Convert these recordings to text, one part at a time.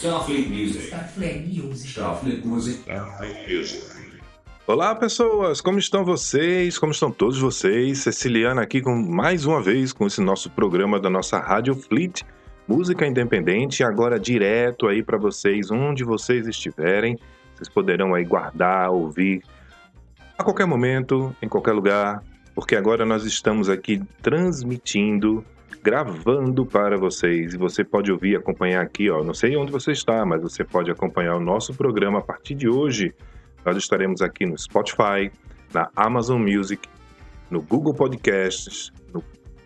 Starfleet Music. Starfleet Music. Starfleet Music. Olá pessoas, como estão vocês? Como estão todos vocês? Ceciliana aqui com mais uma vez com esse nosso programa da nossa Rádio Fleet, música independente, agora direto aí para vocês, onde vocês estiverem, vocês poderão aí guardar, ouvir a qualquer momento, em qualquer lugar, porque agora nós estamos aqui transmitindo, gravando para vocês e você pode ouvir, acompanhar aqui, ó, não sei onde você está, mas você pode acompanhar o nosso programa a partir de hoje nós estaremos aqui no Spotify, na Amazon Music, no Google Podcasts, no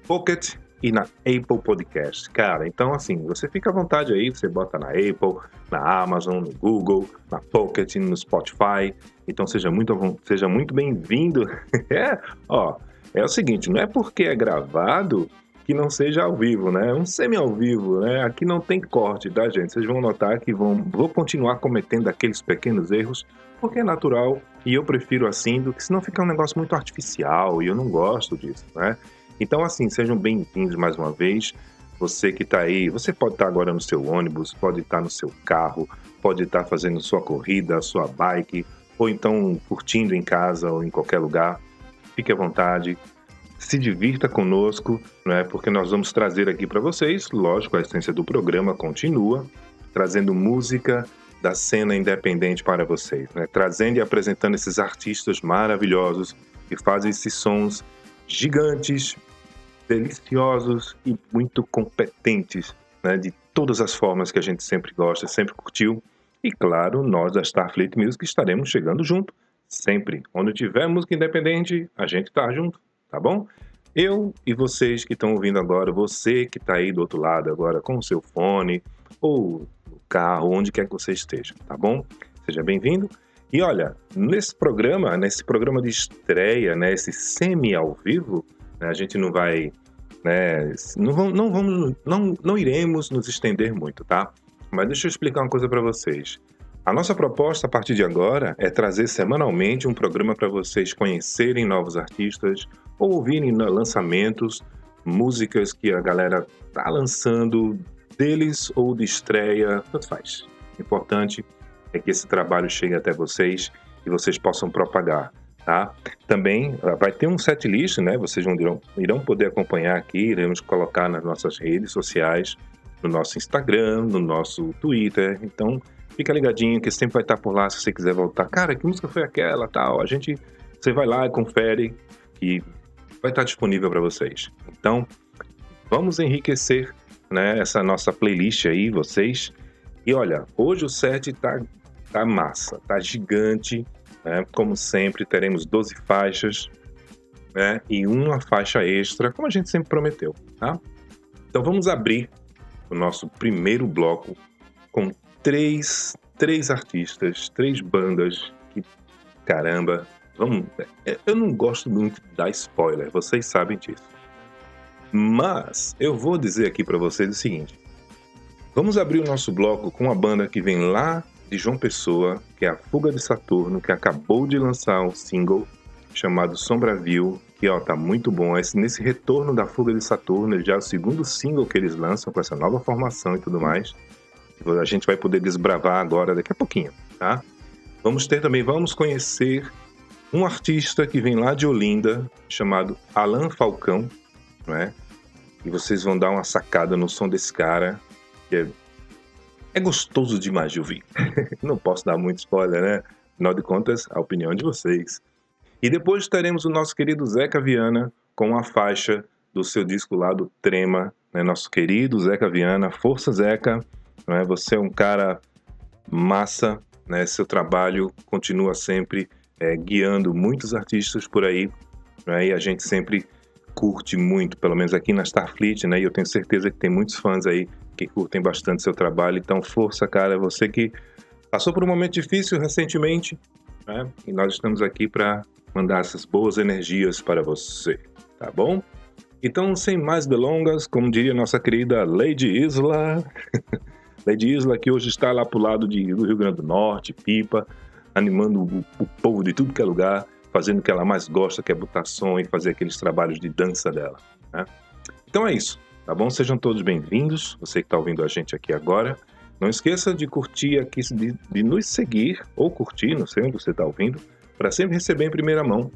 Pocket e na Apple Podcasts. Cara, então assim, você fica à vontade aí, você bota na Apple, na Amazon, no Google, na Pocket, no Spotify. Então seja muito, seja muito bem-vindo. é, ó, é o seguinte, não é porque é gravado que não seja ao vivo, né? Um semi ao vivo, né? Aqui não tem corte, tá, gente? Vocês vão notar que vão, vou continuar cometendo aqueles pequenos erros, porque é natural e eu prefiro assim do que senão fica um negócio muito artificial e eu não gosto disso, né? Então, assim, sejam bem-vindos mais uma vez. Você que está aí, você pode estar tá agora no seu ônibus, pode estar tá no seu carro, pode estar tá fazendo sua corrida, sua bike, ou então curtindo em casa ou em qualquer lugar. Fique à vontade, se divirta conosco, né? porque nós vamos trazer aqui para vocês, lógico, a essência do programa continua, trazendo música da cena independente para vocês, né? trazendo e apresentando esses artistas maravilhosos que fazem esses sons gigantes, deliciosos e muito competentes, né? de todas as formas que a gente sempre gosta, sempre curtiu. E claro, nós da Starfleet Music estaremos chegando junto, sempre. Onde tiver música independente, a gente está junto tá bom? Eu e vocês que estão ouvindo agora, você que está aí do outro lado agora com o seu fone ou no carro, onde quer que você esteja, tá bom? Seja bem-vindo. E olha, nesse programa, nesse programa de estreia, né, esse semi ao vivo, né, a gente não vai, né, não vamos, não vamos, não, não iremos nos estender muito, tá? Mas deixa eu explicar uma coisa para vocês. A nossa proposta a partir de agora é trazer semanalmente um programa para vocês conhecerem novos artistas, ou ouvirem lançamentos, músicas que a galera tá lançando deles ou de estreia, tanto faz. O importante é que esse trabalho chegue até vocês e vocês possam propagar, tá? Também ah, vai ter um set list, né? Vocês irão, irão poder acompanhar aqui, iremos colocar nas nossas redes sociais, no nosso Instagram, no nosso Twitter. Então, fica ligadinho que sempre vai estar por lá se você quiser voltar. Cara, que música foi aquela, tal? A gente, você vai lá e confere e vai estar disponível para vocês. Então, vamos enriquecer né, essa nossa playlist aí, vocês. E olha, hoje o set tá, tá massa, tá gigante. Né? Como sempre, teremos 12 faixas né? e uma faixa extra, como a gente sempre prometeu. Tá? Então vamos abrir o nosso primeiro bloco com três, três artistas, três bandas que, caramba, Vamos, é, eu não gosto muito de dar spoiler, vocês sabem disso. Mas eu vou dizer aqui para vocês o seguinte: vamos abrir o nosso bloco com uma banda que vem lá de João Pessoa, que é a Fuga de Saturno, que acabou de lançar um single chamado Sombraville, que ó, tá muito bom. Esse, nesse retorno da Fuga de Saturno, já é o segundo single que eles lançam com essa nova formação e tudo mais. A gente vai poder desbravar agora daqui a pouquinho, tá? Vamos ter também, vamos conhecer um artista que vem lá de Olinda, chamado Alan Falcão, né? E vocês vão dar uma sacada no som desse cara, que é, é gostoso demais de ouvir. Não posso dar muito spoiler, né? Afinal de contas, a opinião de vocês. E depois teremos o nosso querido Zeca Viana com a faixa do seu disco lá do Trema, né? Nosso querido Zeca Viana, força Zeca, né? Você é um cara massa, né? Seu trabalho continua sempre é, guiando muitos artistas por aí, né? e a gente sempre curte muito, pelo menos aqui na Starfleet, né? E eu tenho certeza que tem muitos fãs aí que curtem bastante seu trabalho. Então, força, cara, você que passou por um momento difícil recentemente, né? E nós estamos aqui para mandar essas boas energias para você, tá bom? Então, sem mais delongas, como diria nossa querida Lady Isla, Lady Isla que hoje está lá pro lado de, do Rio Grande do Norte, Pipa, animando o, o povo de tudo que é lugar, fazendo o que ela mais gosta, que é botar som e fazer aqueles trabalhos de dança dela. Né? Então é isso, tá bom? Sejam todos bem-vindos, você que está ouvindo a gente aqui agora. Não esqueça de curtir aqui, de, de nos seguir ou curtir, não sei onde você está ouvindo, para sempre receber em primeira mão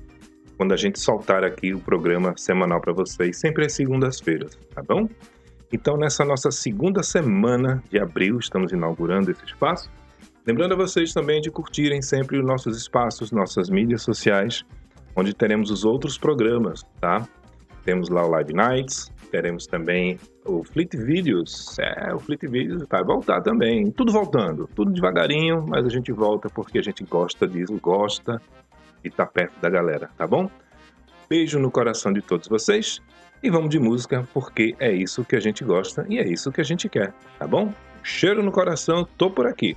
quando a gente soltar aqui o programa semanal para vocês, sempre às segundas-feiras, tá bom? Então, nessa nossa segunda semana de abril, estamos inaugurando esse espaço. Lembrando a vocês também de curtirem sempre os nossos espaços, nossas mídias sociais, onde teremos os outros programas, tá? Temos lá o Live Nights, teremos também o Fleet Videos. É, o Fleet Videos vai voltar também. Tudo voltando, tudo devagarinho, mas a gente volta porque a gente gosta disso, gosta e tá perto da galera, tá bom? Beijo no coração de todos vocês e vamos de música porque é isso que a gente gosta e é isso que a gente quer, tá bom? Cheiro no coração, tô por aqui.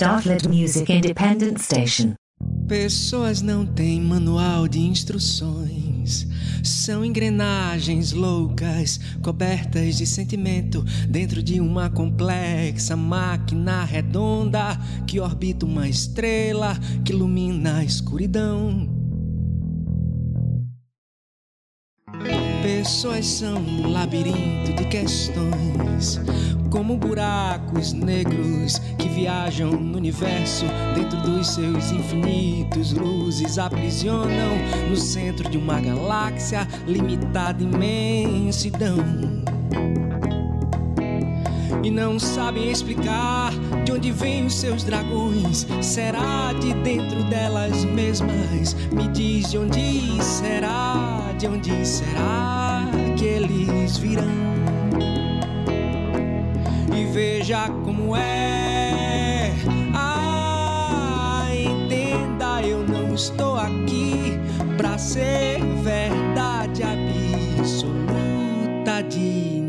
Startlet Music Independent Station. Pessoas não têm manual de instruções. São engrenagens loucas, cobertas de sentimento, dentro de uma complexa máquina redonda que orbita uma estrela que ilumina a escuridão. Pessoas são um labirinto de questões, como buracos negros que viajam no universo dentro dos seus infinitos luzes aprisionam no centro de uma galáxia limitada imensidão e não sabem explicar de onde vêm os seus dragões. Será de dentro delas mesmas? Me diz de onde será, de onde será eles virão? E veja como é. Ah, entenda, eu não estou aqui pra ser verdade absoluta de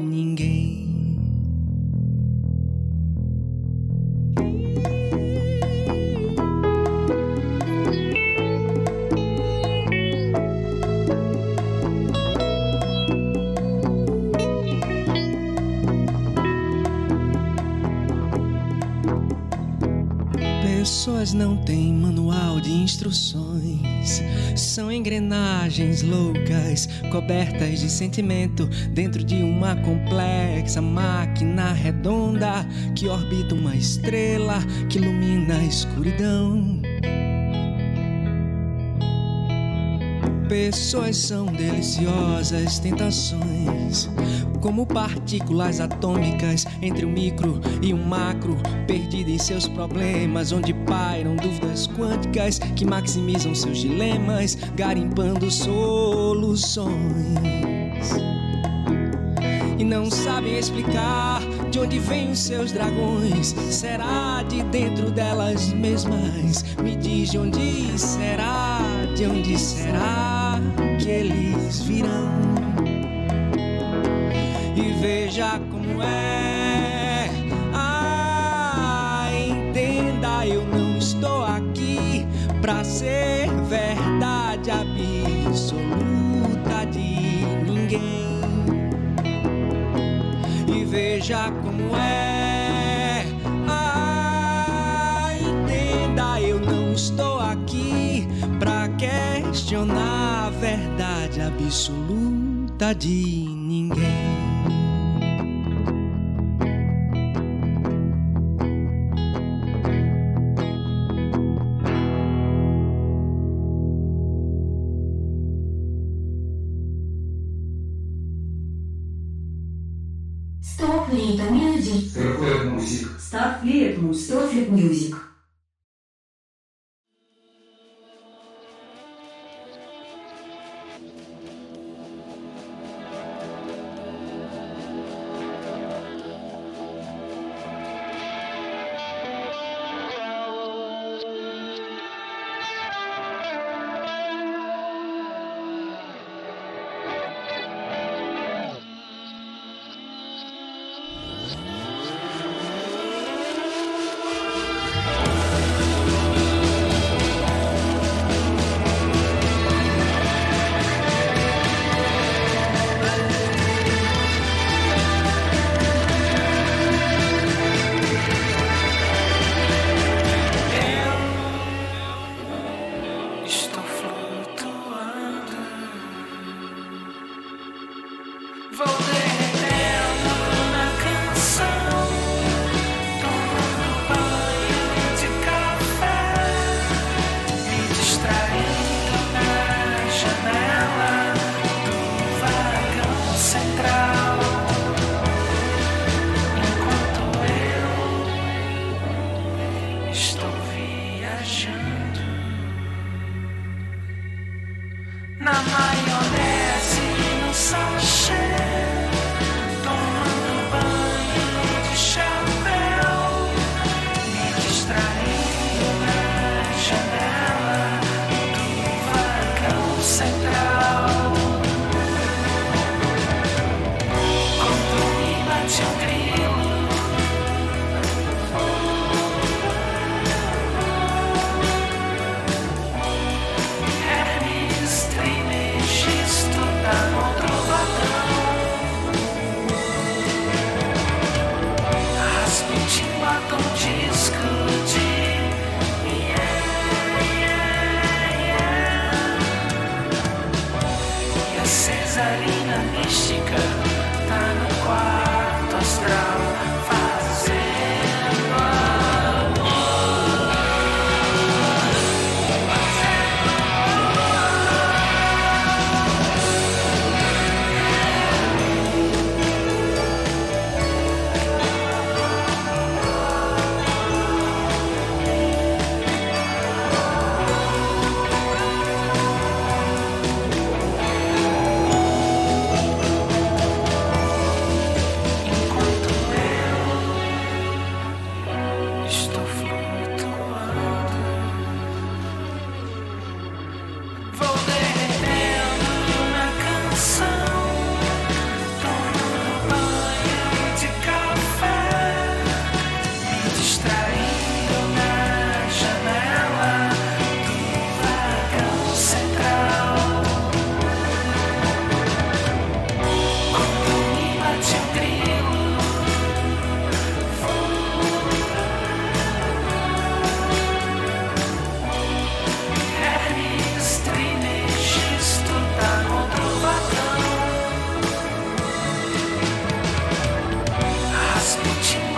pessoas não têm manual de instruções. São engrenagens loucas, cobertas de sentimento, dentro de uma complexa máquina redonda que orbita uma estrela que ilumina a escuridão. Pessoas são deliciosas tentações como partículas atômicas entre o micro e o macro, perdido em seus problemas, onde pairam dúvidas quânticas que maximizam seus dilemas, garimpando soluções. E não sabem explicar de onde vêm os seus dragões. Será de dentro delas mesmas? Me diz de onde será, de onde será que eles virão? e veja como é. Ah, entenda, eu não estou aqui pra ser verdade absoluta de ninguém. E veja como verdade absoluta de ninguém. Starfleet Music.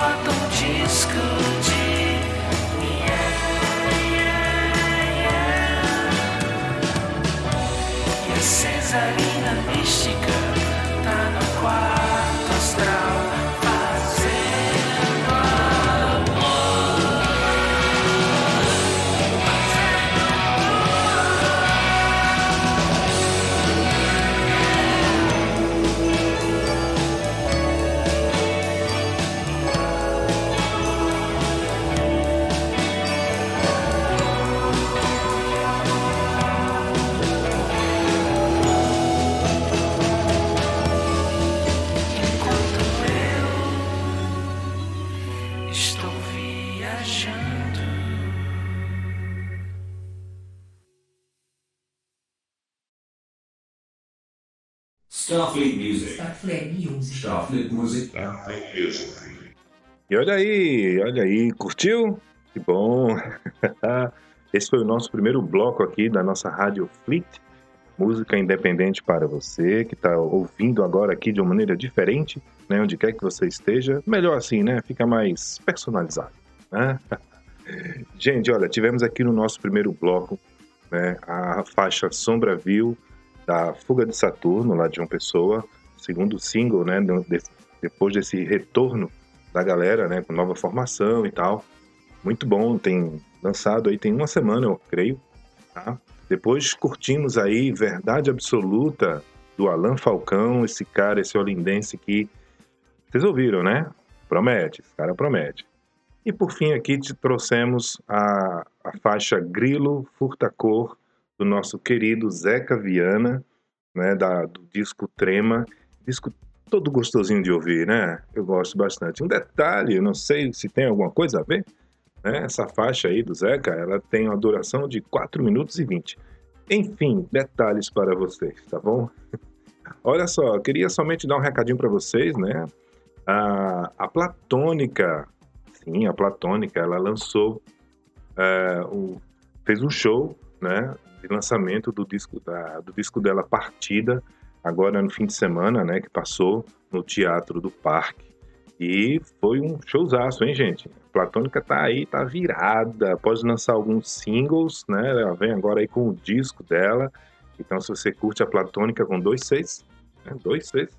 I disco. Starfleet Music. Starfleet Music. Starfleet Music. Starfleet Music. E olha aí, olha aí, curtiu? Que bom! Esse foi o nosso primeiro bloco aqui da nossa Rádio Fleet, música independente para você que está ouvindo agora aqui de uma maneira diferente, né? Onde quer que você esteja, melhor assim, né? Fica mais personalizado. Né? Gente, olha, tivemos aqui no nosso primeiro bloco né, a faixa Sombra Viu da Fuga de Saturno, lá de uma pessoa, segundo single, né, depois desse retorno da galera, né, com nova formação e tal. Muito bom, tem lançado aí tem uma semana, eu creio, tá? Depois curtimos aí Verdade Absoluta do Alan Falcão, esse cara, esse olindense que vocês ouviram, né? Promete, esse cara promete. E por fim aqui te trouxemos a, a faixa Grilo Furtacor do nosso querido Zeca Viana, né, da, do disco Trema, disco todo gostosinho de ouvir, né? Eu gosto bastante. Um detalhe, não sei se tem alguma coisa a ver, né? Essa faixa aí do Zeca, ela tem uma duração de 4 minutos e 20. Enfim, detalhes para vocês, tá bom? Olha só, queria somente dar um recadinho para vocês, né? A, a Platônica, sim, a Platônica, ela lançou, o, fez um show, né? de lançamento do disco, da, do disco dela Partida, agora no fim de semana, né, que passou no Teatro do Parque. E foi um showzaço, hein, gente? A Platônica tá aí, tá virada, pode lançar alguns singles, né? Ela vem agora aí com o disco dela. Então, se você curte a Platônica com dois seis, né? dois seis,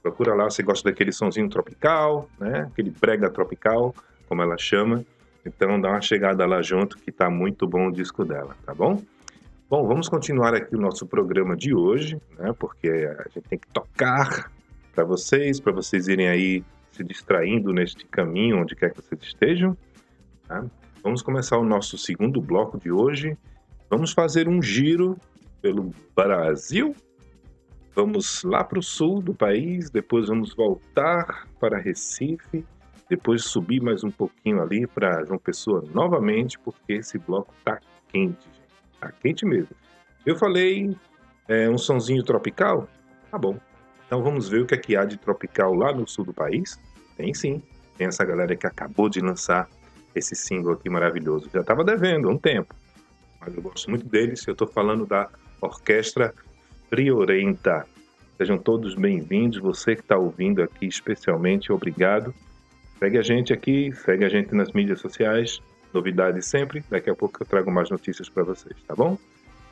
procura lá, você gosta daquele sonzinho tropical, né? Aquele brega tropical, como ela chama. Então, dá uma chegada lá junto, que tá muito bom o disco dela, tá bom? Bom, vamos continuar aqui o nosso programa de hoje, né? Porque a gente tem que tocar para vocês, para vocês irem aí se distraindo neste caminho, onde quer que vocês estejam. Tá? Vamos começar o nosso segundo bloco de hoje. Vamos fazer um giro pelo Brasil. Vamos lá para o sul do país, depois vamos voltar para Recife, depois subir mais um pouquinho ali para João Pessoa novamente, porque esse bloco tá quente, Tá quente mesmo. Eu falei é, um sonzinho tropical? Tá bom. Então vamos ver o que é que há de tropical lá no sul do país? Tem sim. Tem essa galera que acabou de lançar esse single aqui maravilhoso. Já estava devendo um tempo, mas eu gosto muito deles. Eu estou falando da Orquestra Friorenta. Sejam todos bem-vindos. Você que está ouvindo aqui, especialmente, obrigado. Segue a gente aqui, segue a gente nas mídias sociais. Novidades sempre. Daqui a pouco eu trago mais notícias para vocês, tá bom?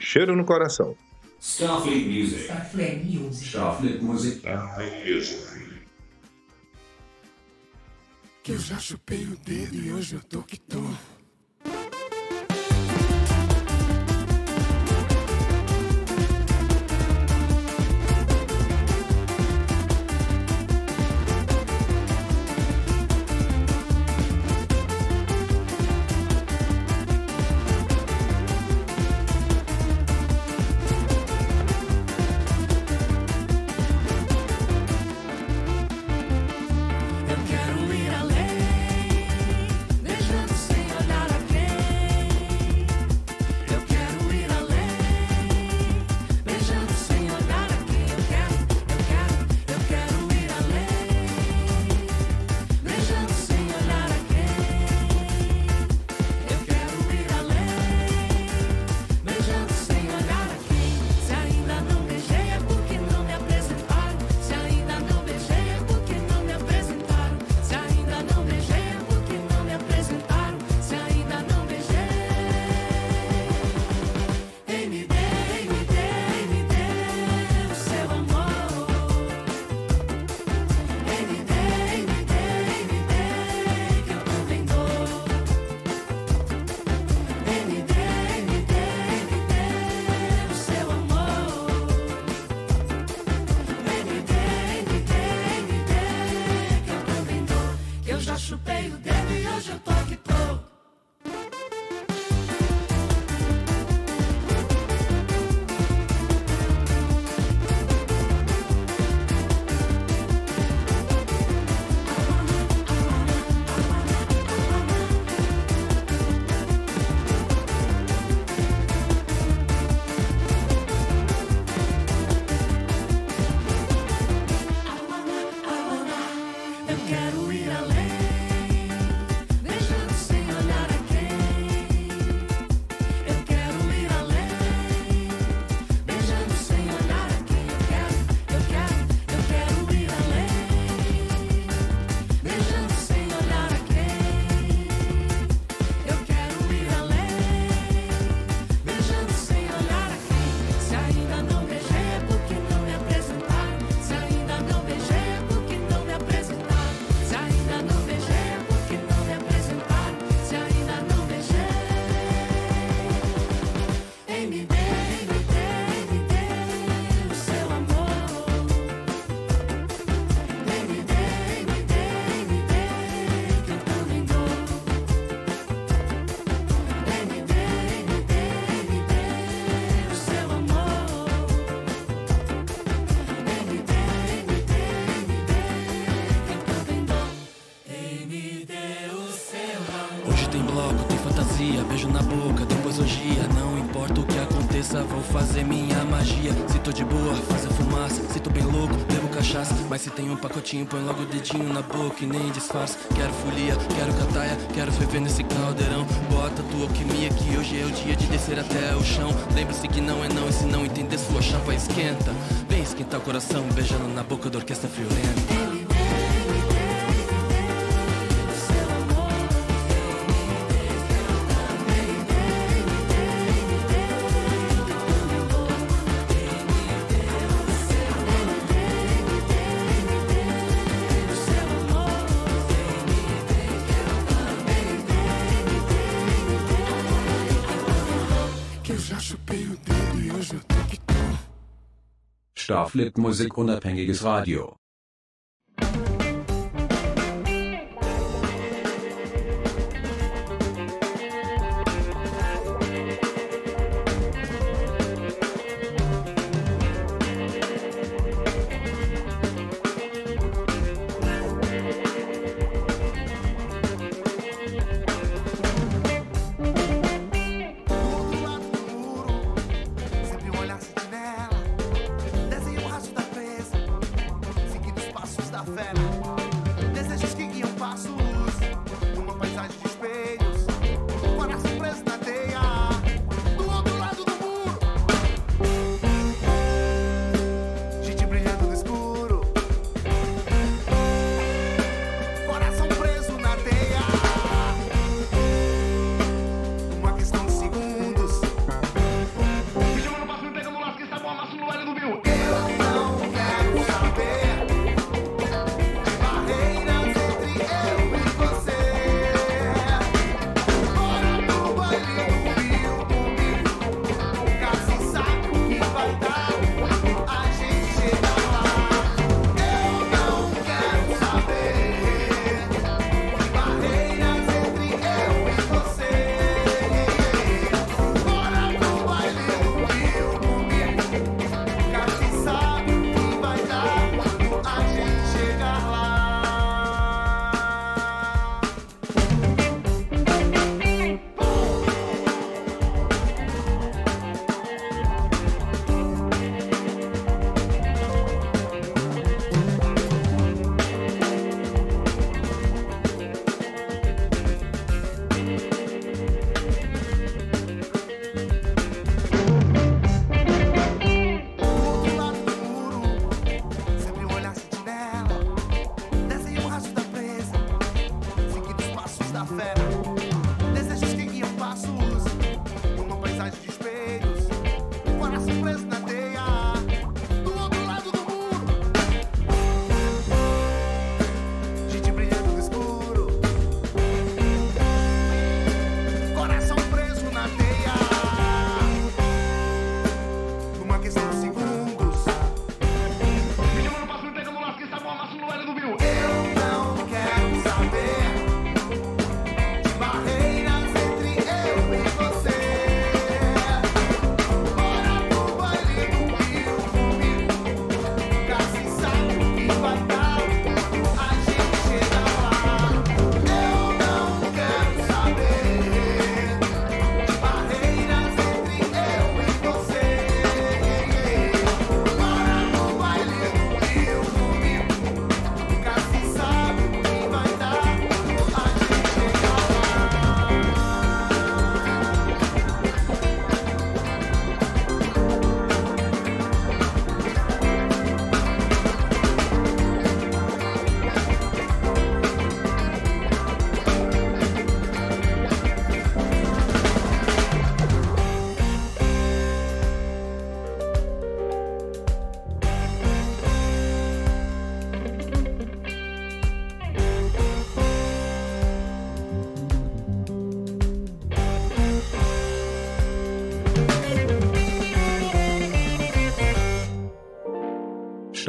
Cheiro no coração. Starfleet Music. Starfleet Music. Starfleet Music. Starfleet Music. Que eu já chupei o dedo e hoje eu tô que tô. Faz a fumaça. Se tô bem louco, bebo cachaça. Mas se tem um pacotinho, põe logo o dedinho na boca e nem disfarça. Quero folia, quero cataia, quero ferver nesse caldeirão. Bota tua alquimia que hoje é o dia de descer até o chão. Lembre-se que não é não, e se não entender, sua chapa esquenta. Vem esquentar o coração, beijando na boca da orquestra friolenta. Starflip-Musik unabhängiges Radio.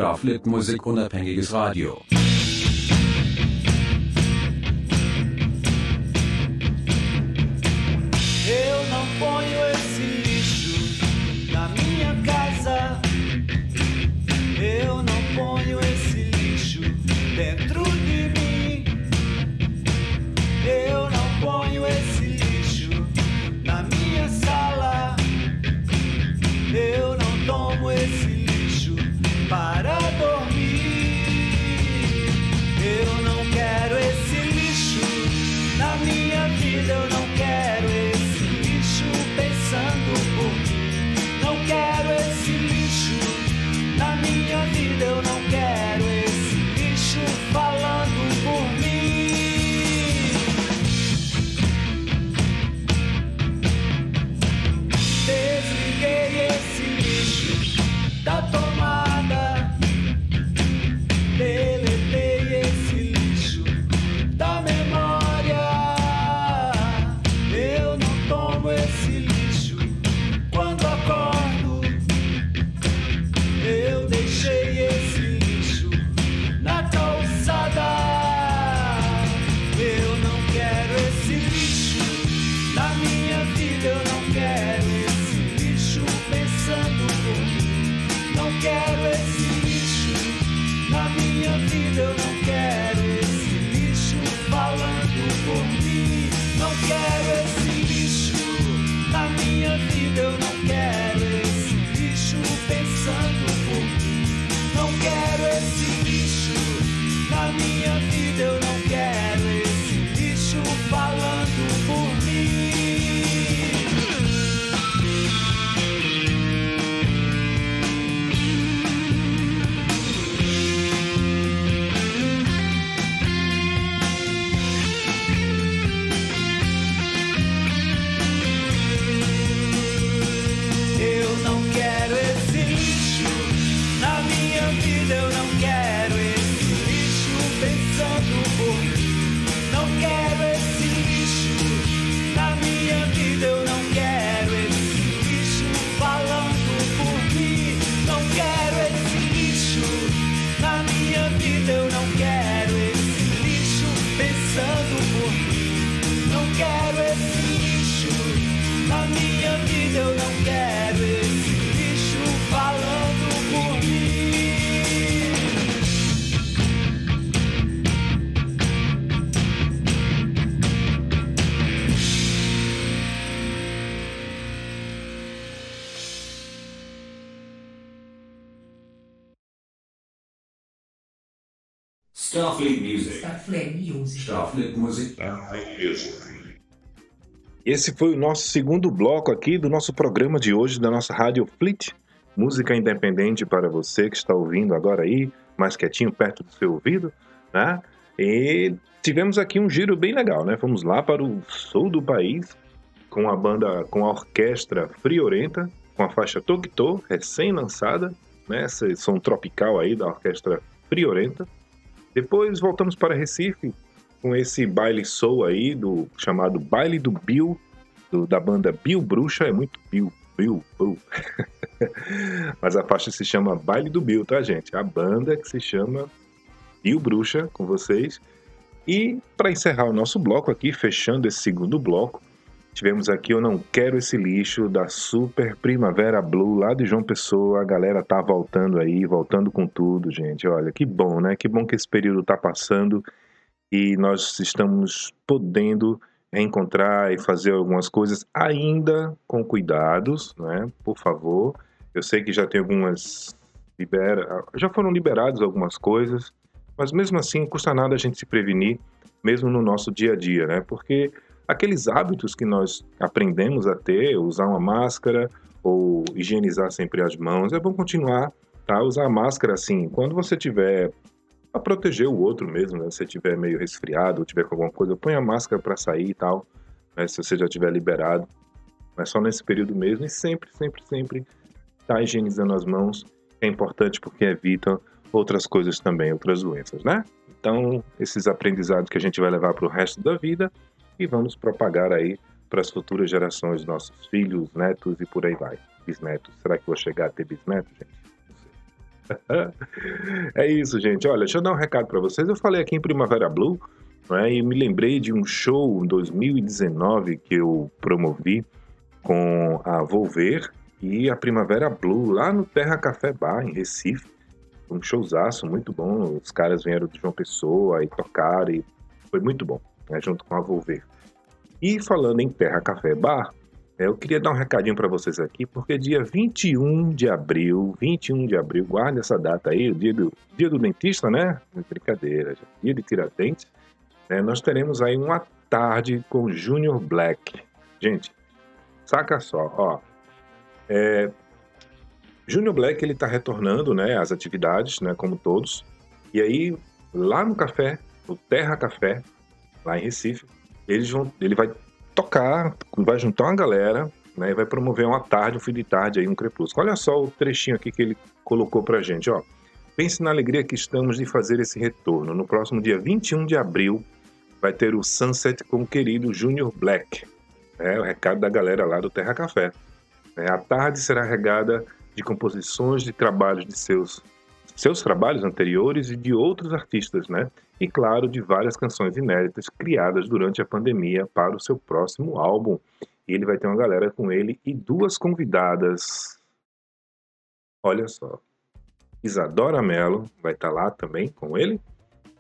Starflip Musik unabhängiges Radio. Starfleet Music. Starfleet Music. Starfleet Music. Esse foi o nosso segundo bloco aqui do nosso programa de hoje, da nossa Rádio Fleet. Música independente para você que está ouvindo agora aí, mais quietinho, perto do seu ouvido, né? E tivemos aqui um giro bem legal, né? Fomos lá para o sul do país com a banda, com a orquestra Friorenta, com a faixa Tokito, recém-lançada, né? Esse som tropical aí da orquestra Friorenta. Depois voltamos para Recife com esse baile soul aí, do chamado Baile do Bill, do, da banda Bill Bruxa, é muito Bill, Bill, Bill. Mas a faixa se chama Baile do Bill, tá, gente? A banda que se chama Bill Bruxa, com vocês. E para encerrar o nosso bloco aqui, fechando esse segundo bloco, Tivemos aqui Eu Não Quero Esse Lixo, da Super Primavera Blue, lá de João Pessoa. A galera tá voltando aí, voltando com tudo, gente. Olha, que bom, né? Que bom que esse período tá passando e nós estamos podendo encontrar e fazer algumas coisas ainda com cuidados, né? Por favor. Eu sei que já tem algumas libera, já foram liberadas algumas coisas, mas mesmo assim custa nada a gente se prevenir, mesmo no nosso dia a dia, né? Porque aqueles hábitos que nós aprendemos a ter, usar uma máscara ou higienizar sempre as mãos, é bom continuar, tá? Usar a máscara assim, quando você tiver para proteger o outro mesmo, né? Se tiver meio resfriado ou tiver com alguma coisa, põe a máscara para sair e tal, né? Se você já tiver liberado, mas só nesse período mesmo e sempre, sempre, sempre tá higienizando as mãos é importante porque evita outras coisas também, outras doenças, né? Então, esses aprendizados que a gente vai levar para o resto da vida e vamos propagar aí para as futuras gerações, nossos filhos, netos e por aí vai. Bisnetos. Será que vou chegar a ter bisnetos, gente? é isso, gente. Olha, deixa eu dar um recado para vocês. Eu falei aqui em Primavera Blue né, e me lembrei de um show em 2019 que eu promovi com a Volver e a Primavera Blue lá no Terra Café Bar, em Recife. Um showzaço muito bom. Os caras vieram de João Pessoa e tocaram e foi muito bom né, junto com a Volver. E falando em Terra Café Bar, é, eu queria dar um recadinho para vocês aqui, porque dia 21 de abril, 21 de abril, guarde essa data aí, o dia do, dia do dentista, né? Brincadeira, dia de Tiradentes, né? Nós teremos aí uma tarde com Junior Black. Gente, saca só, ó. É, Junior Black, ele tá retornando, né, às atividades, né, como todos. E aí, lá no café, no Terra Café, lá em Recife. Eles vão, ele vai tocar, vai juntar uma galera, né, e vai promover uma tarde, um fim de tarde aí, um crepúsculo. Olha só o trechinho aqui que ele colocou pra gente, ó. Pense na alegria que estamos de fazer esse retorno. No próximo dia 21 de abril vai ter o Sunset com o querido Junior Black. É o recado da galera lá do Terra Café. É, a tarde será regada de composições de trabalhos de seus seus trabalhos anteriores e de outros artistas, né? E claro, de várias canções inéditas criadas durante a pandemia para o seu próximo álbum. E ele vai ter uma galera com ele e duas convidadas. Olha só. Isadora Mello vai estar tá lá também com ele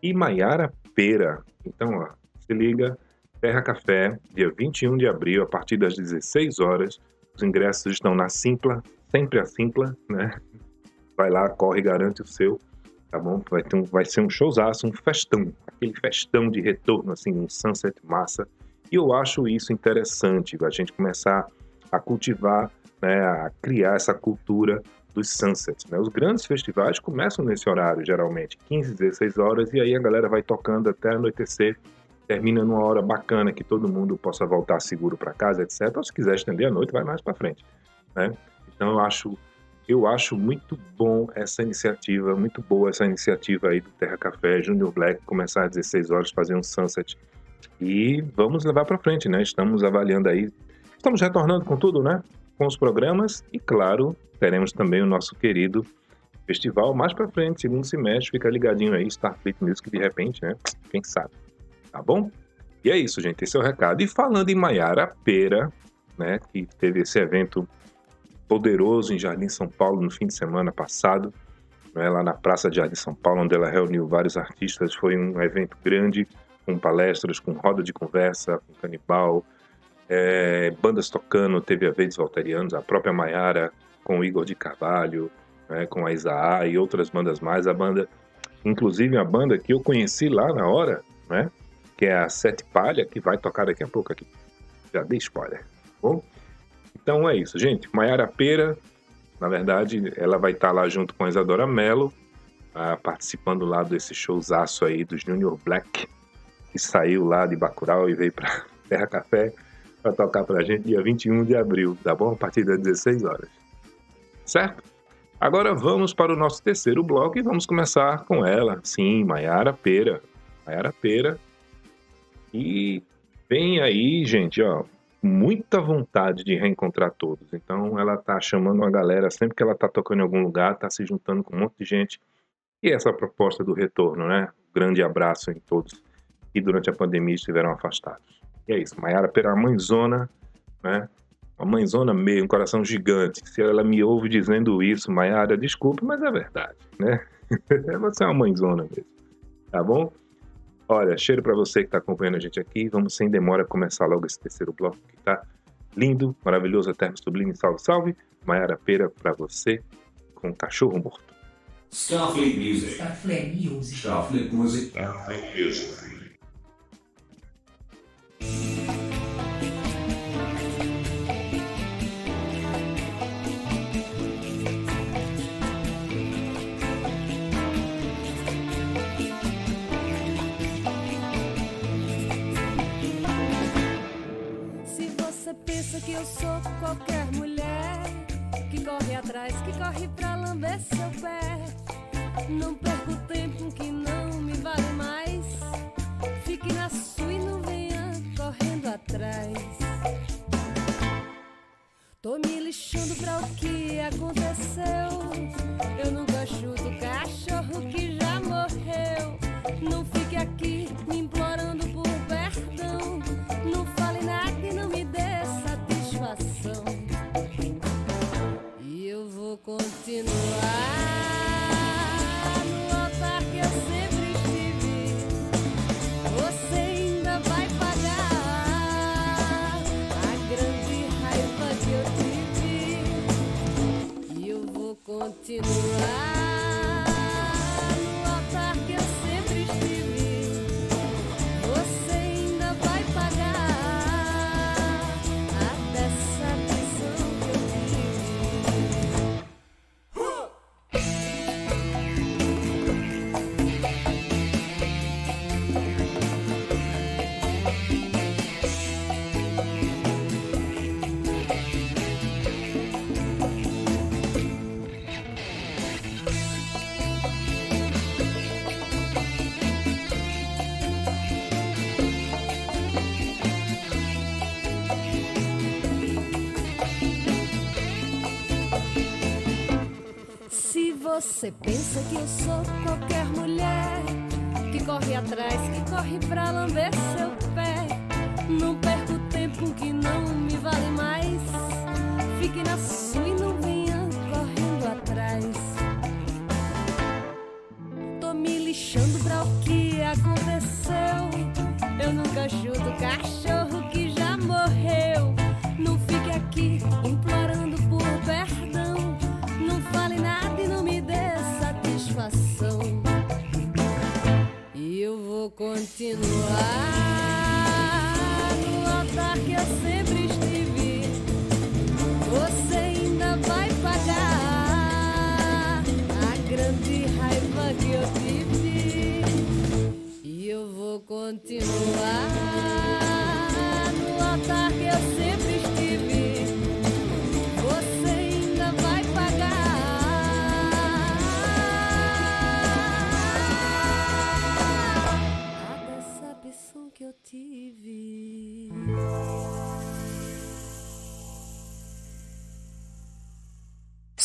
e Maiara Pera. Então, ó, se liga, Terra Café, dia 21 de abril, a partir das 16 horas, Os ingressos estão na Simpla, sempre a Simpla, né? Vai lá, corre, garante o seu, tá bom? Vai, ter um, vai ser um showzaço, um festão, aquele festão de retorno, assim, um sunset massa. E eu acho isso interessante, a gente começar a cultivar, né, a criar essa cultura dos sunsets. Né? Os grandes festivais começam nesse horário, geralmente, 15, 16 horas, e aí a galera vai tocando até anoitecer, termina numa hora bacana que todo mundo possa voltar seguro para casa, etc. Ou se quiser estender a noite, vai mais para frente. Né? Então eu acho, eu acho muito bom essa iniciativa, muito boa essa iniciativa aí do Terra Café, Junior Black, começar às 16 horas, fazer um sunset. E vamos levar para frente, né? Estamos avaliando aí, estamos retornando com tudo, né? Com os programas e, claro, teremos também o nosso querido festival mais para frente, segundo semestre, fica ligadinho aí, Starfleet Music de repente, né? Quem sabe, tá bom? E é isso, gente, esse é o recado. E falando em Maiara Pera, né, que teve esse evento poderoso em Jardim São Paulo no fim de semana passado, né, lá na Praça de Jardim São Paulo, onde ela reuniu vários artistas. Foi um evento grande, com palestras, com roda de conversa, com canibal, é, bandas tocando, teve a Verdes Volterianos, a própria Maiara, com o Igor de Carvalho, né, com a Isaá e outras bandas mais. A banda, inclusive a banda que eu conheci lá na hora, né, que é a Sete Palha, que vai tocar daqui a pouco aqui. Já dei spoiler, tá bom? Então é isso, gente. Maiara Pera, na verdade, ela vai estar lá junto com a Isadora Mello, ah, participando lá desse showzaço aí do Junior Black, que saiu lá de Bacurau e veio para Terra Café para tocar para a gente dia 21 de abril, tá bom? A partir das 16 horas certo? Agora vamos para o nosso terceiro bloco e vamos começar com ela, sim, Maiara Pera. Maiara Pera. E vem aí, gente, ó, muita vontade de reencontrar todos. Então ela tá chamando a galera, sempre que ela tá tocando em algum lugar, tá se juntando com um monte de gente. E essa proposta do retorno, né? Grande abraço em todos que durante a pandemia estiveram afastados. E é isso, Maiara Pera, mãezona, né? Uma mãezona meio, um coração gigante. Se ela me ouve dizendo isso, Maiara, desculpe, mas é verdade, né? você é uma mãezona mesmo. Tá bom? Olha, cheiro para você que está acompanhando a gente aqui. Vamos sem demora começar logo esse terceiro bloco que tá lindo, maravilhoso, eterno, sublime. Salve, salve. Maiara Pera para você com Cachorro Morto. Starfleet Music. Starfleet Music. Starfleet Music. Starfleet Music. Pensa que eu sou qualquer mulher que corre atrás, que corre pra lamber seu pé. Não perco tempo que não Você pensa que eu sou qualquer mulher que corre atrás, que corre pra lamber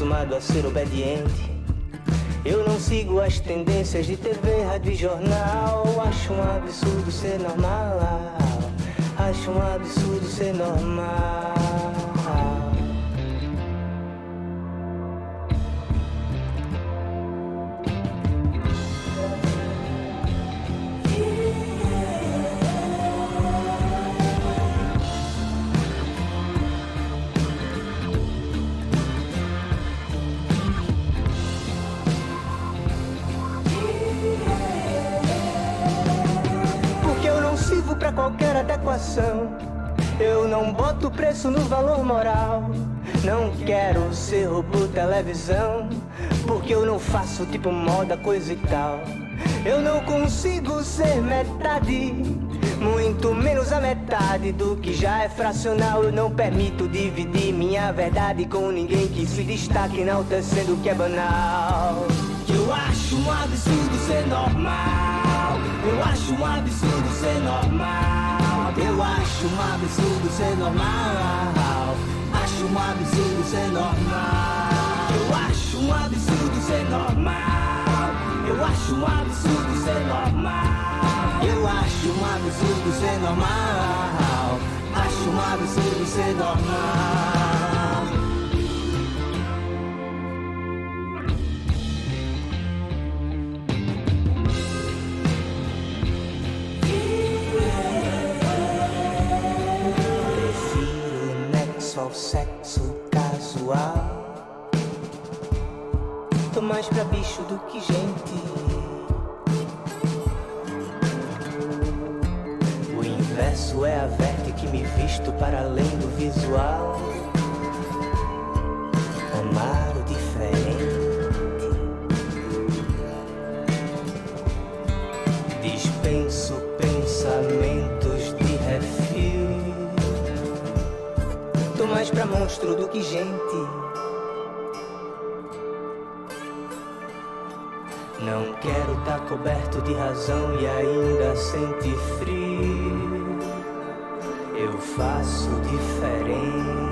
Desacostumado a ser obediente. Eu não sigo as tendências de TV, rádio e jornal. Acho um absurdo ser normal. Acho um absurdo ser normal. Não boto preço no valor moral. Não quero ser robô televisão, porque eu não faço tipo moda, coisa e tal. Eu não consigo ser metade, muito menos a metade do que já é fracional. Eu não permito dividir minha verdade com ninguém que se destaque, enaltecendo o que é banal. Eu acho um absurdo ser normal. Eu acho um absurdo ser normal. Eu acho um absurdo ser normal. Acho um absurdo ser normal. Eu acho um absurdo ser normal. Eu acho um absurdo ser normal. Eu acho um absurdo ser normal. Acho um absurdo ser normal. Ao sexo casual. Tô mais pra bicho do que gente. O inverso é a verte que me visto para além do visual. Gente. Não quero tá coberto de razão e ainda sentir frio. Eu faço diferente.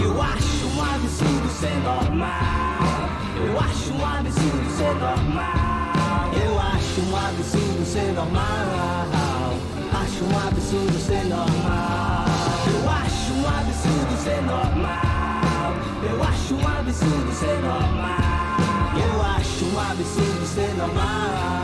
Eu acho um absurdo ser normal. Eu acho um absurdo ser normal. Eu acho um absurdo ser normal acho um absurdo absurdo ser normal. Eu acho um absurdo ser normal.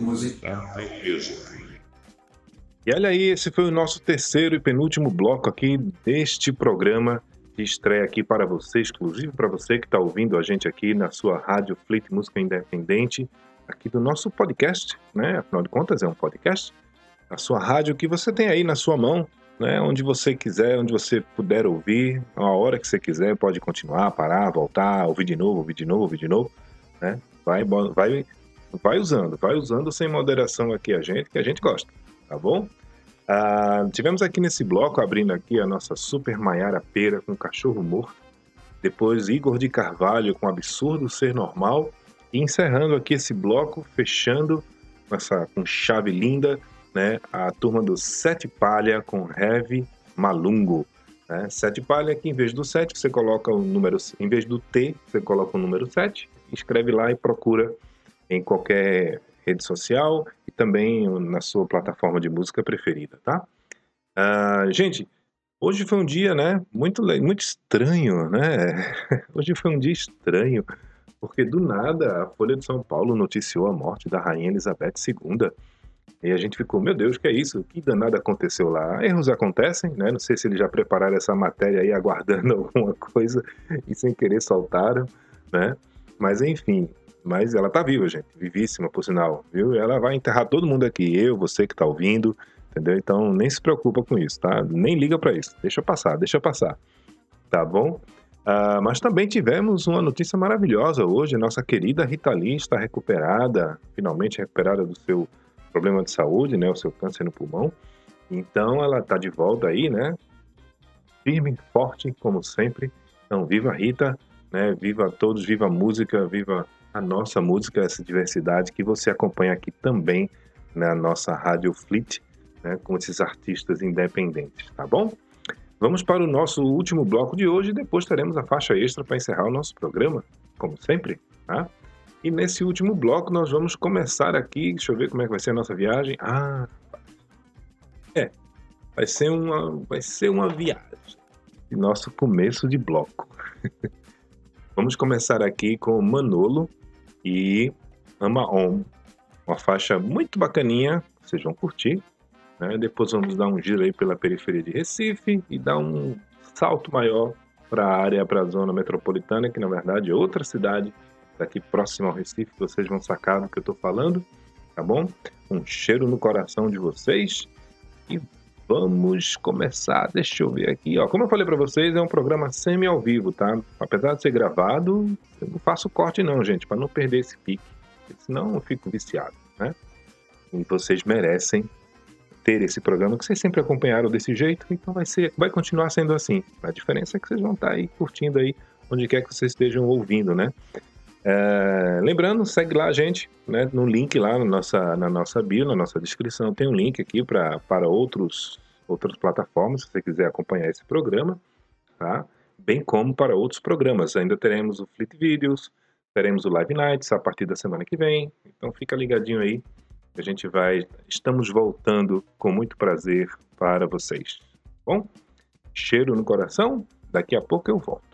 Music. E olha aí, esse foi o nosso terceiro e penúltimo bloco aqui deste programa de estreia aqui para você, exclusivo para você que está ouvindo a gente aqui na sua rádio Fleet Música Independente, aqui do nosso podcast, né? Afinal de contas é um podcast. A sua rádio que você tem aí na sua mão, né? Onde você quiser, onde você puder ouvir, a hora que você quiser, pode continuar, parar, voltar, ouvir de novo, ouvir de novo, ouvir de novo, né? Vai, vai, vai usando, vai usando sem moderação aqui a gente, que a gente gosta, tá bom? Ah, tivemos aqui nesse bloco, abrindo aqui a nossa Super Maiara Pera com Cachorro Morto, depois Igor de Carvalho com Absurdo Ser Normal, e encerrando aqui esse bloco, fechando essa, com chave linda, né, a turma do Sete Palha com Heavy Malungo. Né? Sete Palha, que em vez do 7 você coloca o número, em vez do T, você coloca o número 7, escreve lá e procura em qualquer rede social e também na sua plataforma de música preferida, tá? Uh, gente, hoje foi um dia, né, muito, muito estranho, né? Hoje foi um dia estranho, porque do nada a Folha de São Paulo noticiou a morte da Rainha Elizabeth II. E a gente ficou, meu Deus, que é isso? Que danado aconteceu lá? Erros acontecem, né? Não sei se eles já prepararam essa matéria aí aguardando alguma coisa e sem querer soltaram, né? Mas enfim, mas ela tá viva, gente, vivíssima, por sinal, viu? Ela vai enterrar todo mundo aqui, eu, você que tá ouvindo, entendeu? Então nem se preocupa com isso, tá? Nem liga para isso, deixa passar, deixa passar, tá bom? Uh, mas também tivemos uma notícia maravilhosa hoje, nossa querida Rita Lee está recuperada, finalmente recuperada do seu problema de saúde, né, o seu câncer no pulmão. Então ela está de volta aí, né? Firme, forte, como sempre. Então, viva Rita, né? Viva todos, viva a música, viva a nossa música, essa diversidade que você acompanha aqui também na nossa Rádio Fleet, né? com esses artistas independentes, tá bom? Vamos para o nosso último bloco de hoje e depois teremos a faixa extra para encerrar o nosso programa, como sempre, tá? E nesse último bloco nós vamos começar aqui, deixa eu ver como é que vai ser a nossa viagem. Ah, é, vai ser uma, vai ser uma viagem. Nosso começo de bloco. Vamos começar aqui com Manolo e Ama Om, uma faixa muito bacaninha, vocês vão curtir. Né? Depois vamos dar um giro aí pela periferia de Recife e dar um salto maior para a área, para a zona metropolitana, que na verdade é outra cidade daqui próximo ao Recife, vocês vão sacar do que eu estou falando, tá bom? Um cheiro no coração de vocês e Vamos começar, deixa eu ver aqui. Ó, como eu falei para vocês, é um programa semi ao vivo, tá? Apesar de ser gravado, eu não faço corte não, gente, para não perder esse pique. Senão eu fico viciado, né? E vocês merecem ter esse programa que vocês sempre acompanharam desse jeito, então vai ser, vai continuar sendo assim. A diferença é que vocês vão estar tá aí curtindo aí onde quer que vocês estejam ouvindo, né? É, lembrando, segue lá a gente, né, no link lá na nossa, na nossa bio, na nossa descrição, tem um link aqui pra, para outros, outras plataformas, se você quiser acompanhar esse programa, tá? Bem como para outros programas. Ainda teremos o Fleet Videos, teremos o Live Nights a partir da semana que vem, então fica ligadinho aí, a gente vai, estamos voltando com muito prazer para vocês. Bom, cheiro no coração, daqui a pouco eu volto.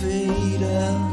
fade out.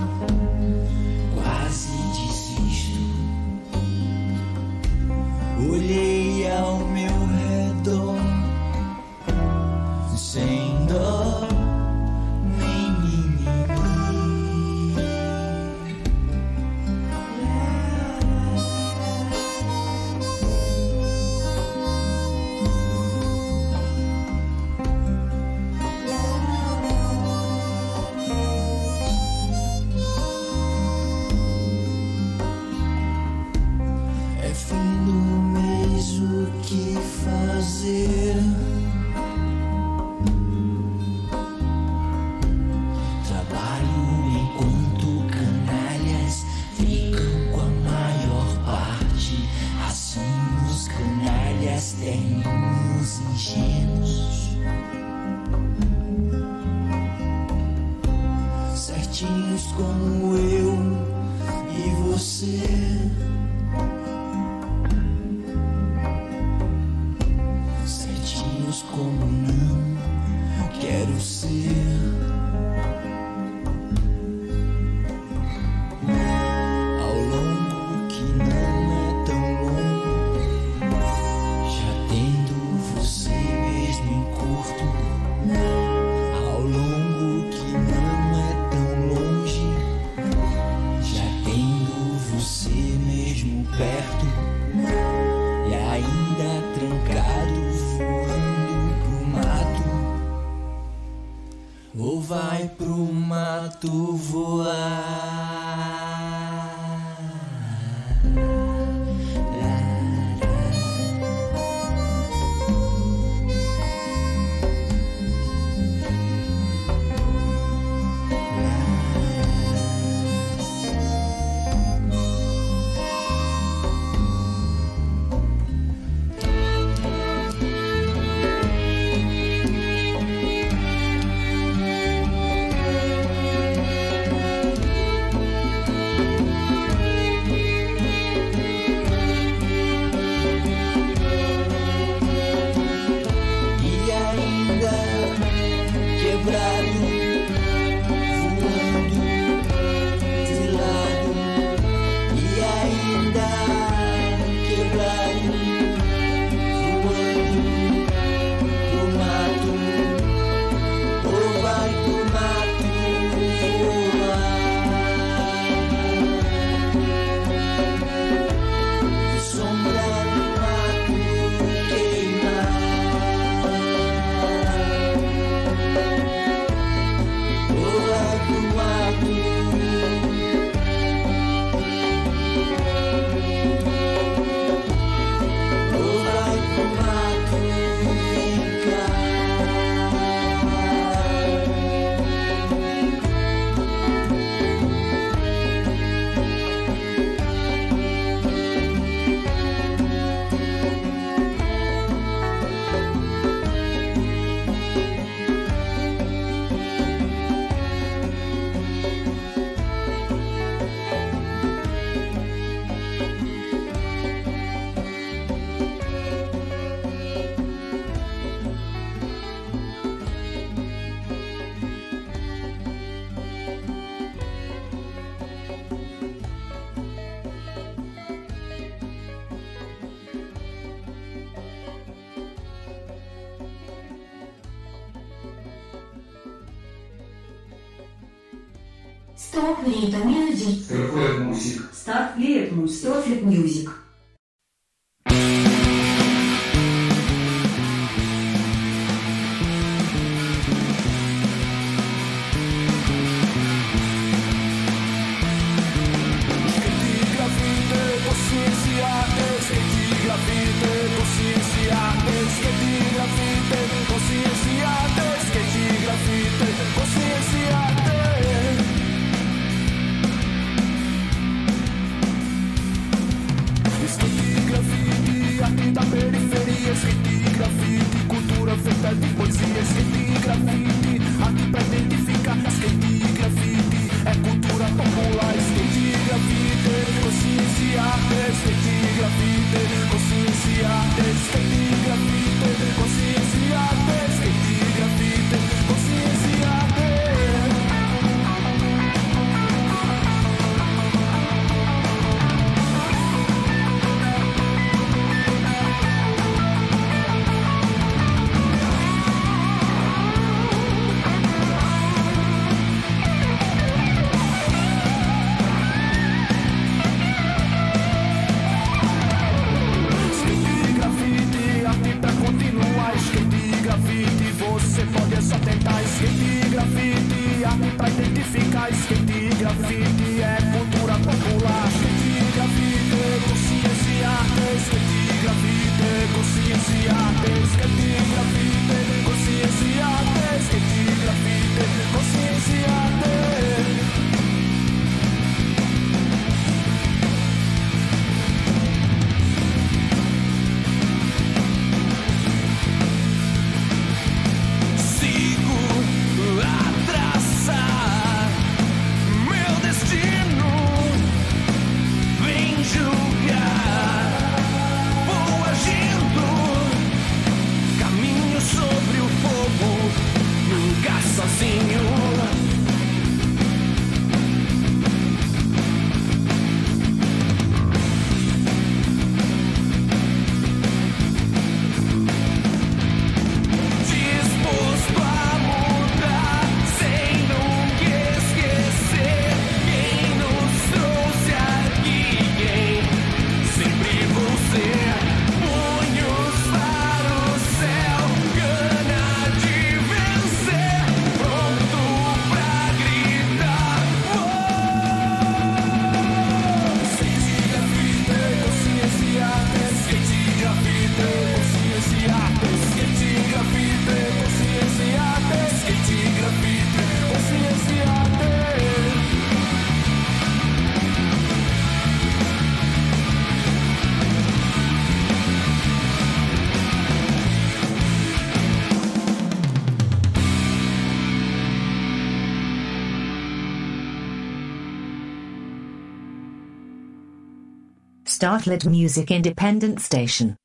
Startlet Music Independent Station.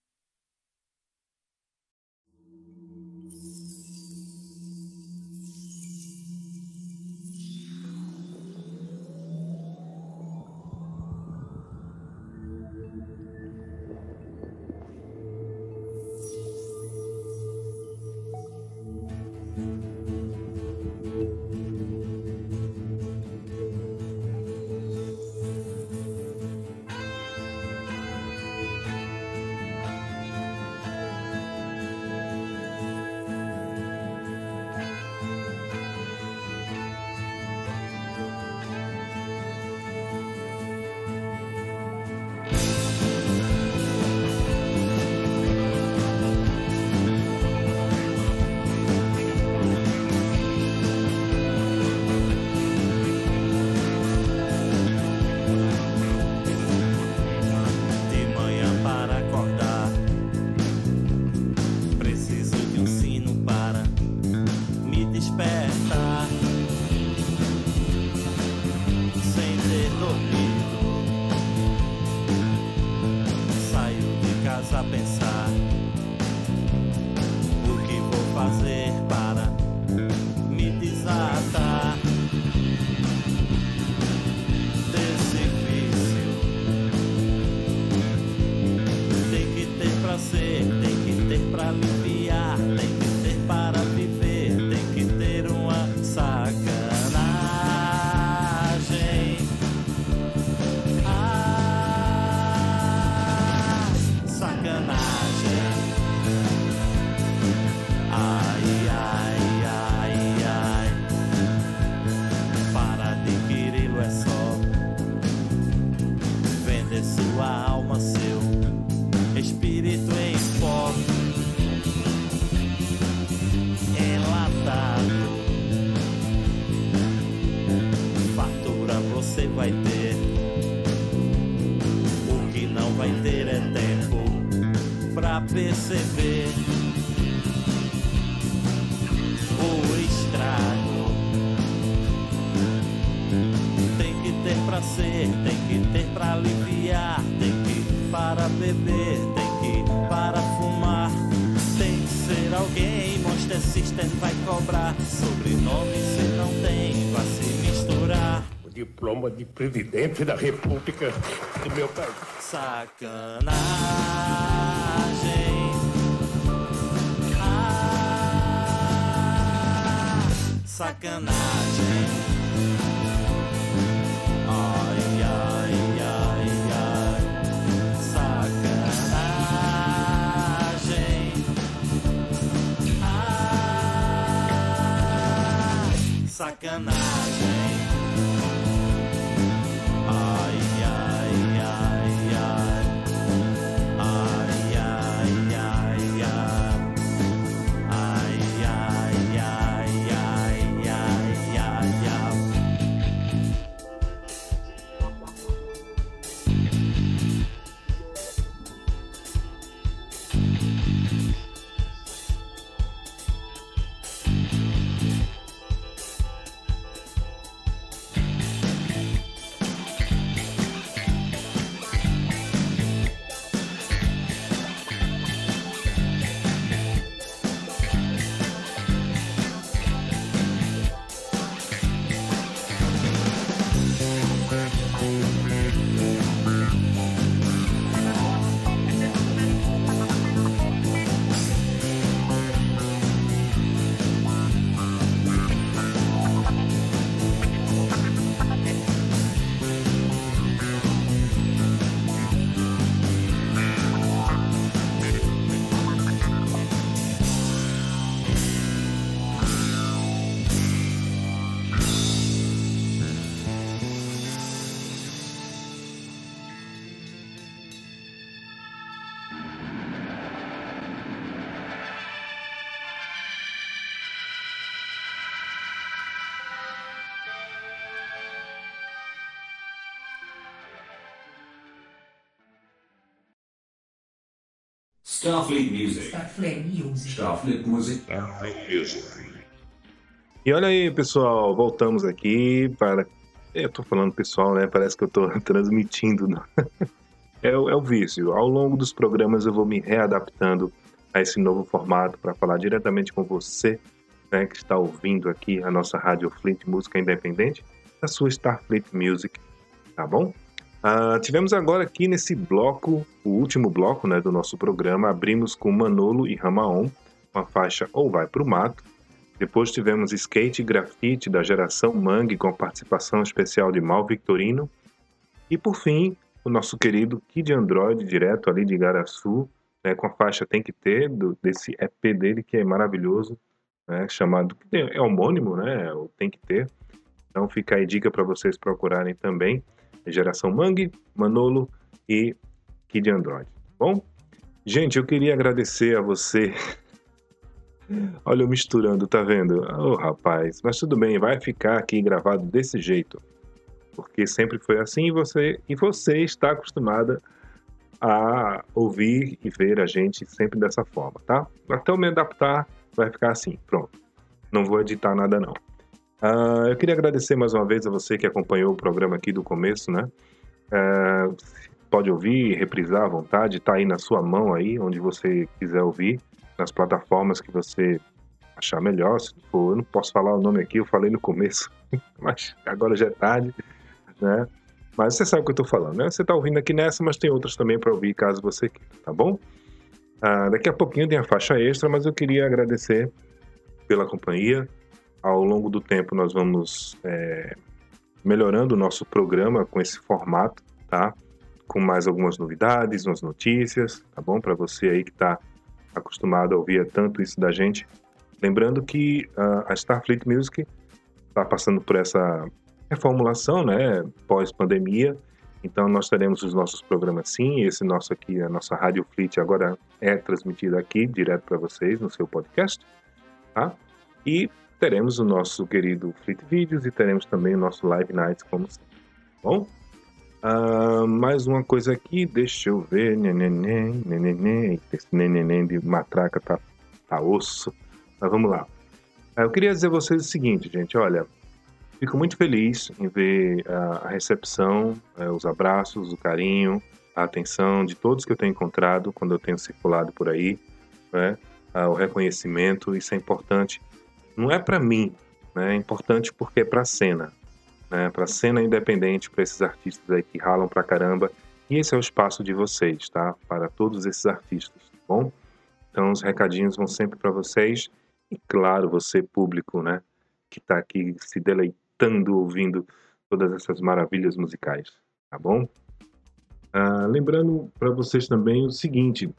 Diploma de presidente da República do meu país. Sacanagem. Ah, sacanagem. Sacanagem. Sacanagem. Starfleet Music. Starfleet Music. Starfleet Music. E olha aí, pessoal, voltamos aqui para. Eu tô falando pessoal, né? Parece que eu tô transmitindo. É, o- é o vício. Ao longo dos programas eu vou me readaptando a esse novo formato para falar diretamente com você, né, que está ouvindo aqui a nossa Rádio Fleet Música Independente, a sua Starfleet Music, tá bom? Ah, tivemos agora aqui nesse bloco, o último bloco né, do nosso programa, abrimos com Manolo e Ramaon, a faixa Ou Vai Pro Mato, depois tivemos Skate e Grafite da geração Mangue com a participação especial de Mal Victorino. E por fim, o nosso querido Kid Android, direto ali de Igaraçu, né, com a faixa Tem Que Ter, do, desse EP dele que é maravilhoso, né, chamado. É homônimo, né? Tem Que Ter. Então fica aí dica para vocês procurarem também. Geração Mangue, Manolo e Kid Android. tá Bom, gente, eu queria agradecer a você Olha eu misturando, tá vendo? Oh, rapaz, mas tudo bem, vai ficar aqui gravado desse jeito. Porque sempre foi assim e você, e você está acostumada a ouvir e ver a gente sempre dessa forma, tá? Até eu me adaptar, vai ficar assim, pronto. Não vou editar nada não. Ah, eu queria agradecer mais uma vez a você que acompanhou o programa aqui do começo, né? Ah, pode ouvir, reprisar à vontade, tá aí na sua mão aí, onde você quiser ouvir nas plataformas que você achar melhor. Se for, eu não posso falar o nome aqui, eu falei no começo, mas agora já é tarde, né? Mas você sabe o que eu estou falando, né? Você está ouvindo aqui nessa, mas tem outras também para ouvir caso você queira, tá bom? Ah, daqui a pouquinho tem a faixa extra, mas eu queria agradecer pela companhia. Ao longo do tempo nós vamos é, melhorando o nosso programa com esse formato, tá? Com mais algumas novidades, umas notícias, tá bom? Para você aí que está acostumado a ouvir tanto isso da gente. Lembrando que uh, a Starfleet Music está passando por essa reformulação, né, pós-pandemia. Então nós teremos os nossos programas sim, esse nosso aqui, a nossa Rádio Fleet agora é transmitida aqui direto para vocês no seu podcast, tá? E teremos o nosso querido Fleet Videos e teremos também o nosso Live Nights como sempre. Bom, Uh, mais uma coisa aqui, deixa eu ver. Neném, neném, esse neném de matraca tá, tá osso. Mas vamos lá. Uh, eu queria dizer a vocês o seguinte, gente. Olha, fico muito feliz em ver uh, a recepção, eh, os abraços, o carinho, a atenção de todos que eu tenho encontrado quando eu tenho circulado por aí. Né? o reconhecimento, isso é importante. Não é para mim, né? é importante porque é para a cena né, para a cena independente, para esses artistas aí que ralam pra caramba. E esse é o espaço de vocês, tá? Para todos esses artistas, tá bom? Então os recadinhos vão sempre para vocês e claro, você público, né, que está aqui se deleitando ouvindo todas essas maravilhas musicais, tá bom? Ah, lembrando para vocês também o seguinte,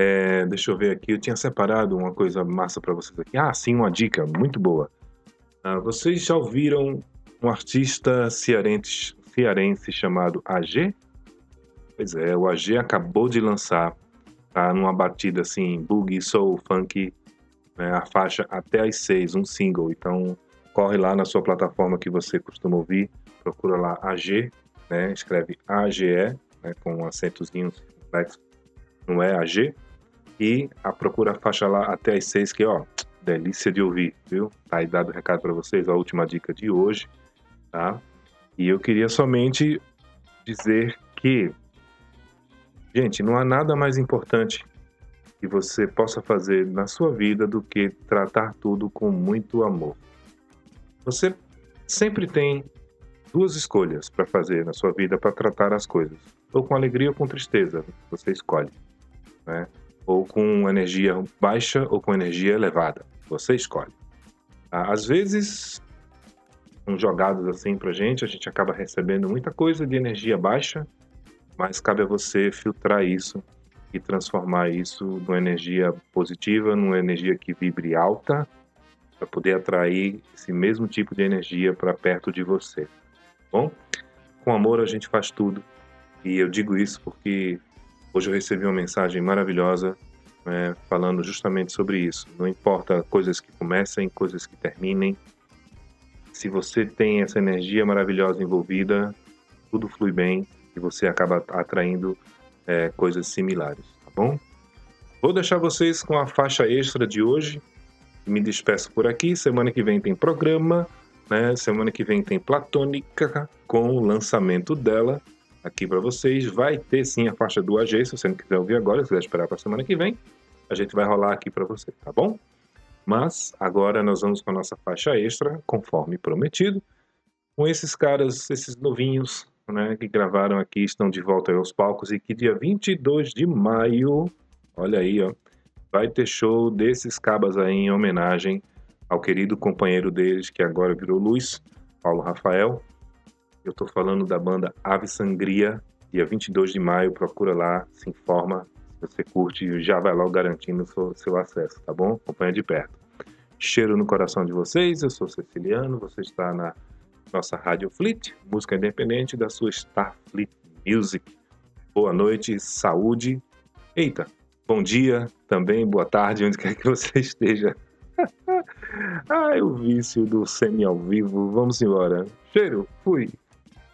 é, deixa eu ver aqui, eu tinha separado uma coisa massa para vocês aqui. Ah, sim, uma dica muito boa. Ah, vocês já ouviram um artista cearense, cearense chamado AG? Pois é, o AG acabou de lançar, tá numa batida assim, boogie, soul, funk, né, a faixa Até às Seis, um single. Então, corre lá na sua plataforma que você costuma ouvir, procura lá AG, né, escreve AGE, né, com um acentozinho não é AG, e a procura faixa lá Até às Seis, que ó, delícia de ouvir, viu? Tá aí dado o recado para vocês, a última dica de hoje, tá? E eu queria somente dizer que, gente, não há nada mais importante que você possa fazer na sua vida do que tratar tudo com muito amor. Você sempre tem duas escolhas para fazer na sua vida para tratar as coisas, ou com alegria ou com tristeza, você escolhe, né? Ou com energia baixa ou com energia elevada. Você escolhe. Ah, às vezes, são jogados assim pra gente, a gente acaba recebendo muita coisa de energia baixa, mas cabe a você filtrar isso e transformar isso numa energia positiva, numa energia que vibre alta, para poder atrair esse mesmo tipo de energia para perto de você. Bom, com amor a gente faz tudo. E eu digo isso porque hoje eu recebi uma mensagem maravilhosa né, falando justamente sobre isso. Não importa coisas que comecem, coisas que terminem. Se você tem essa energia maravilhosa envolvida, tudo flui bem e você acaba atraindo é, coisas similares, tá bom? Vou deixar vocês com a faixa extra de hoje. Me despeço por aqui. Semana que vem tem programa. Né? Semana que vem tem Platônica com o lançamento dela aqui para vocês. Vai ter sim a faixa do AG, se você não quiser ouvir agora, se quiser esperar para semana que vem a gente vai rolar aqui para você, tá bom? Mas agora nós vamos com a nossa faixa extra, conforme prometido, com esses caras, esses novinhos, né, que gravaram aqui, estão de volta aos palcos e que dia 22 de maio, olha aí, ó, vai ter show desses cabas aí em homenagem ao querido companheiro deles, que agora virou luz, Paulo Rafael. Eu tô falando da banda Ave Sangria, dia 22 de maio, procura lá, se informa, você curte, já vai logo garantindo seu, seu acesso, tá bom? Acompanha de perto. Cheiro no coração de vocês, eu sou Ceciliano, você está na nossa Rádio Fleet, música independente da sua Starfleet Music. Boa noite, saúde. Eita, bom dia também, boa tarde, onde quer que você esteja. Ai, o vício do semi ao vivo. Vamos embora. Cheiro, fui.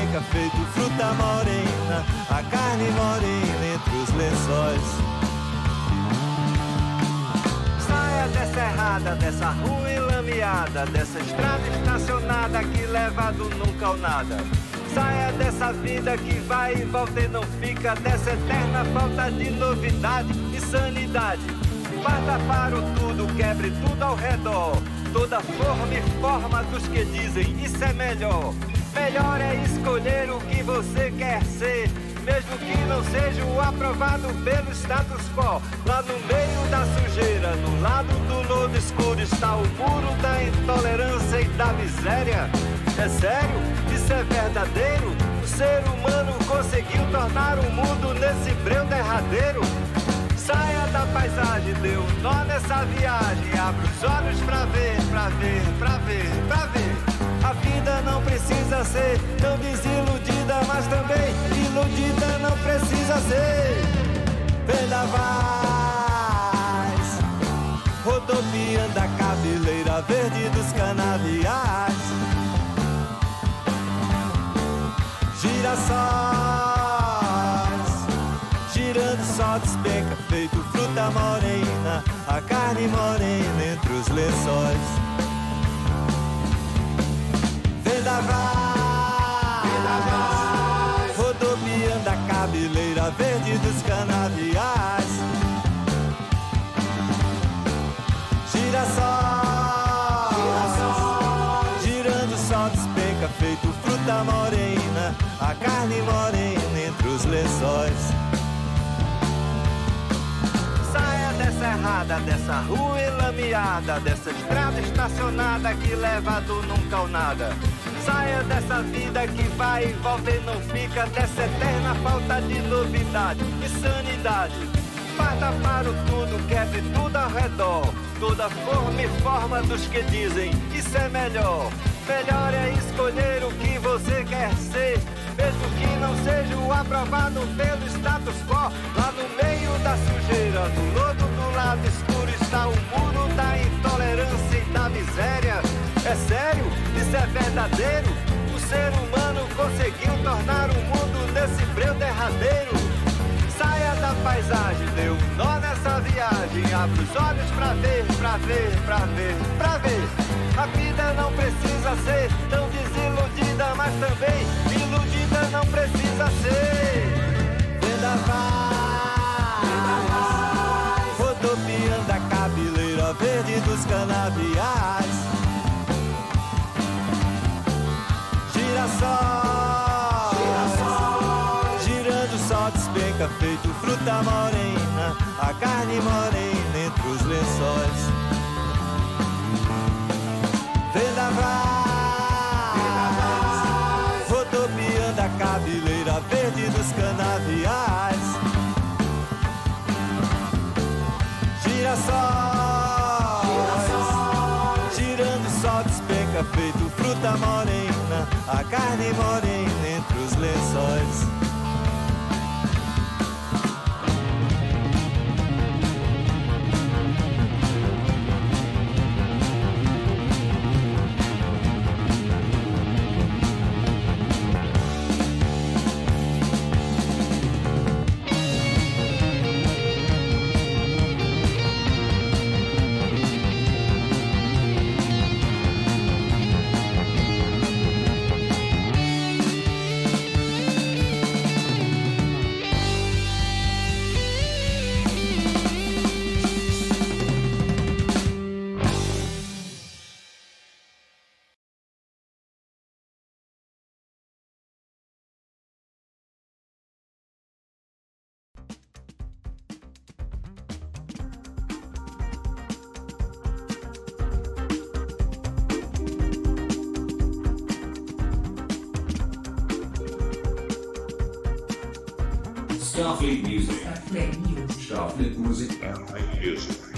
Despenca feito fruta morena, a carne morena entre os lençóis. Saia dessa errada, dessa rua enlameada, dessa estrada estacionada que leva do nunca ao nada. Saia dessa vida que vai e volta e não fica, dessa eterna falta de novidade e sanidade. Parta para o tudo, quebre tudo ao redor. Toda forma e forma dos que dizem isso é melhor. Melhor é escolher o que você quer ser, mesmo que não seja o aprovado pelo status quo. Lá no meio da sujeira, no lado do lodo escuro, está o muro da intolerância e da miséria. É sério? Isso é verdadeiro? O ser humano conseguiu tornar o mundo nesse breu derradeiro? Saia da paisagem, dê um nó nessa viagem. Abre os olhos pra ver, pra ver, pra ver, pra ver. A vida não precisa ser tão desiludida, mas também iludida não precisa ser. Vendavais, rodopiando a cabeleira verde dos canaviais. Girassol girando só despenca, feito fruta morena, a carne morena entre os lençóis. Vendavais, rodopiando a cabeleira verde dos canaviais. Girassol, Girassol, girando só despenca, feito fruta morena, a carne morena entre os lençóis. errada, dessa rua enlameada, dessa estrada estacionada que leva do nunca ao nada. Saia dessa vida que vai e volta e não fica, dessa eterna falta de novidade e sanidade. Parta para o tudo, quebre tudo ao redor, toda forma e forma dos que dizem isso é melhor. Melhor é escolher o que você quer ser, mesmo que não seja o aprovado pelo status quo. Lá no meio da sujeira, no lodo do lado escuro está o muro da intolerância e da miséria. É sério? Isso é verdadeiro? O ser humano conseguiu tornar o mundo nesse breu derradeiro. Saia da paisagem, dê um nó nessa viagem. Abre os olhos pra ver, pra ver, pra ver, pra ver. A vida não precisa ser tão desiludida, mas também iludida não precisa ser. Vendavais, rodopiando a cabeleira verde dos canaviais. Despenca feito fruta morena, a carne morena entre os lençóis. Vendavais rodopiando a cabeleira verde dos canaviais. Girassol, girando só despenca feito fruta morena, a carne morena entre os lençóis. Starfleet Music. Starfleet Music. Starfleet Music. Starfleet Music.